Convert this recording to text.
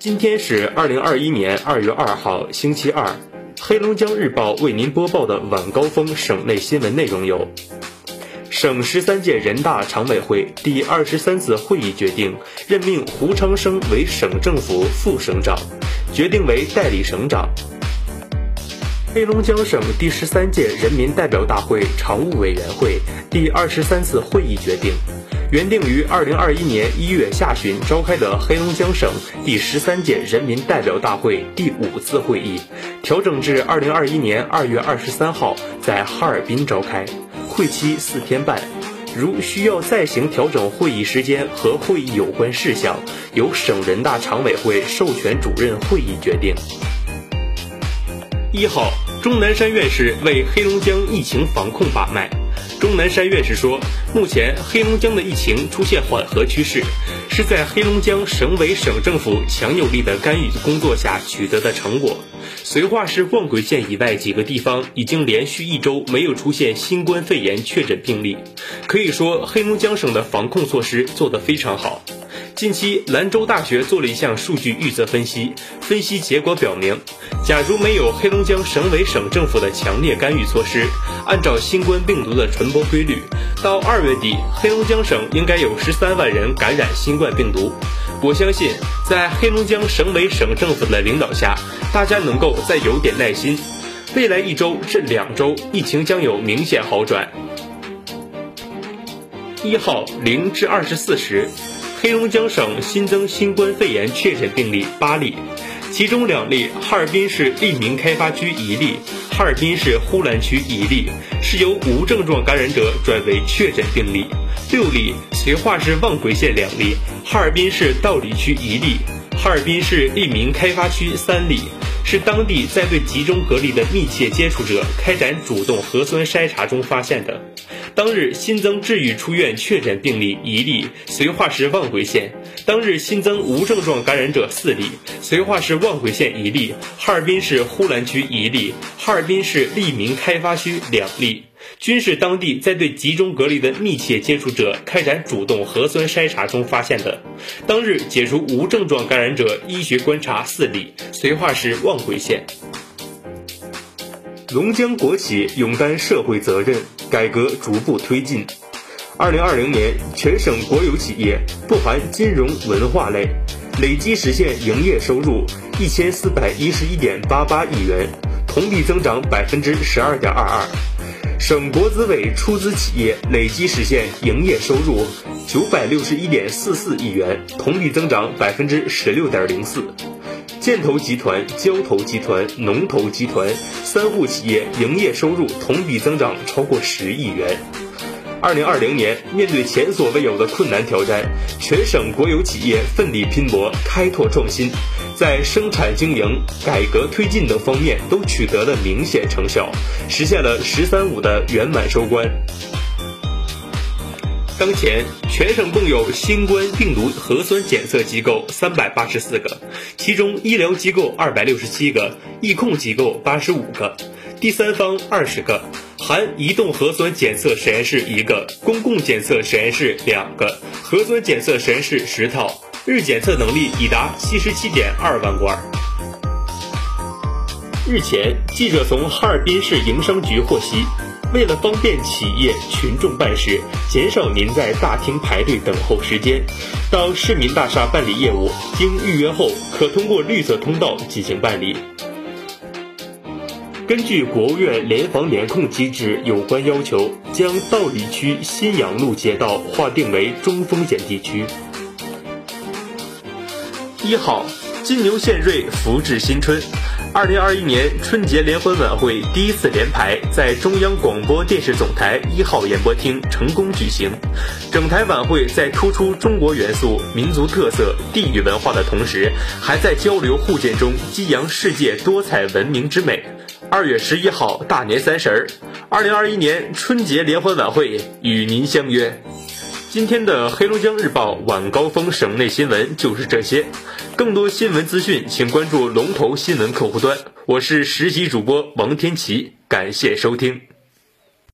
今天是二零二一年二月二号，星期二。黑龙江日报为您播报的晚高峰省内新闻内容有：省十三届人大常委会第二十三次会议决定任命胡昌生为省政府副省长，决定为代理省长。黑龙江省第十三届人民代表大会常务委员会第二十三次会议决定。原定于二零二一年一月下旬召开的黑龙江省第十三届人民代表大会第五次会议，调整至二零二一年二月二十三号在哈尔滨召开，会期四天半。如需要再行调整会议时间和会议有关事项，由省人大常委会授权主任会议决定。一号，钟南山院士为黑龙江疫情防控把脉。钟南山院士说，目前黑龙江的疫情出现缓和趋势，是在黑龙江省委省政府强有力的干预工作下取得的成果。绥化市望奎县以外几个地方已经连续一周没有出现新冠肺炎确诊病例，可以说黑龙江省的防控措施做得非常好。近期，兰州大学做了一项数据预测分析，分析结果表明，假如没有黑龙江省委省政府的强烈干预措施，按照新冠病毒的传播规律，到二月底，黑龙江省应该有十三万人感染新冠病毒。我相信，在黑龙江省委省政府的领导下，大家能够再有点耐心，未来一周至两周，疫情将有明显好转。一号零至二十四时。黑龙江省新增新冠肺炎确诊病例八例，其中两例哈尔滨市利民开发区一例，哈尔滨市呼兰区一例是由无症状感染者转为确诊病例；六例绥化市望奎县两例，哈尔滨市道里区一例，哈尔滨市利民开发区三例。是当地在对集中隔离的密切接触者开展主动核酸筛查中发现的。当日新增治愈出院确诊病例一例，绥化市望奎县；当日新增无症状感染者四例，绥化市望奎县一例，哈尔滨市呼兰区一例，哈尔滨市利民开发区两例。均是当地在对集中隔离的密切接触者开展主动核酸筛查中发现的。当日解除无症状感染者医学观察四例，绥化市望奎县。龙江国企勇担社会责任，改革逐步推进。二零二零年，全省国有企业不含金融文化类累计实现营业收入一千四百一十一点八八亿元，同比增长百分之十二点二二。省国资委出资企业累计实现营业收入九百六十一点四四亿元，同比增长百分之十六点零四。建投集团、交投集团、农投集团三户企业营业收入同比增长超过十亿元。二零二零年，面对前所未有的困难挑战，全省国有企业奋力拼搏、开拓创新，在生产经营、改革推进等方面都取得了明显成效，实现了“十三五”的圆满收官。当前，全省共有新冠病毒核酸检测机构三百八十四个，其中医疗机构二百六十七个，疫控机构八十五个，第三方二十个。含移动核酸检测实验室一个，公共检测实验室两个，核酸检测实验室十套，日检测能力已达七十七点二万罐。日前，记者从哈尔滨市营商局获悉，为了方便企业群众办事，减少您在大厅排队等候时间，到市民大厦办理业务，经预约后可通过绿色通道进行办理。根据国务院联防联控机制有关要求，将道里区新阳路街道划定为中风险地区。一号，金牛献瑞，福至新春。二零二一年春节联欢晚会第一次联排在中央广播电视总台一号演播厅成功举行。整台晚会在突出中国元素、民族特色、地域文化的同时，还在交流互鉴中激扬世界多彩文明之美。二月十一号，大年三十儿，二零二一年春节联欢晚会与您相约。今天的黑龙江日报晚高峰省内新闻就是这些，更多新闻资讯请关注龙头新闻客户端。我是实习主播王天琪，感谢收听。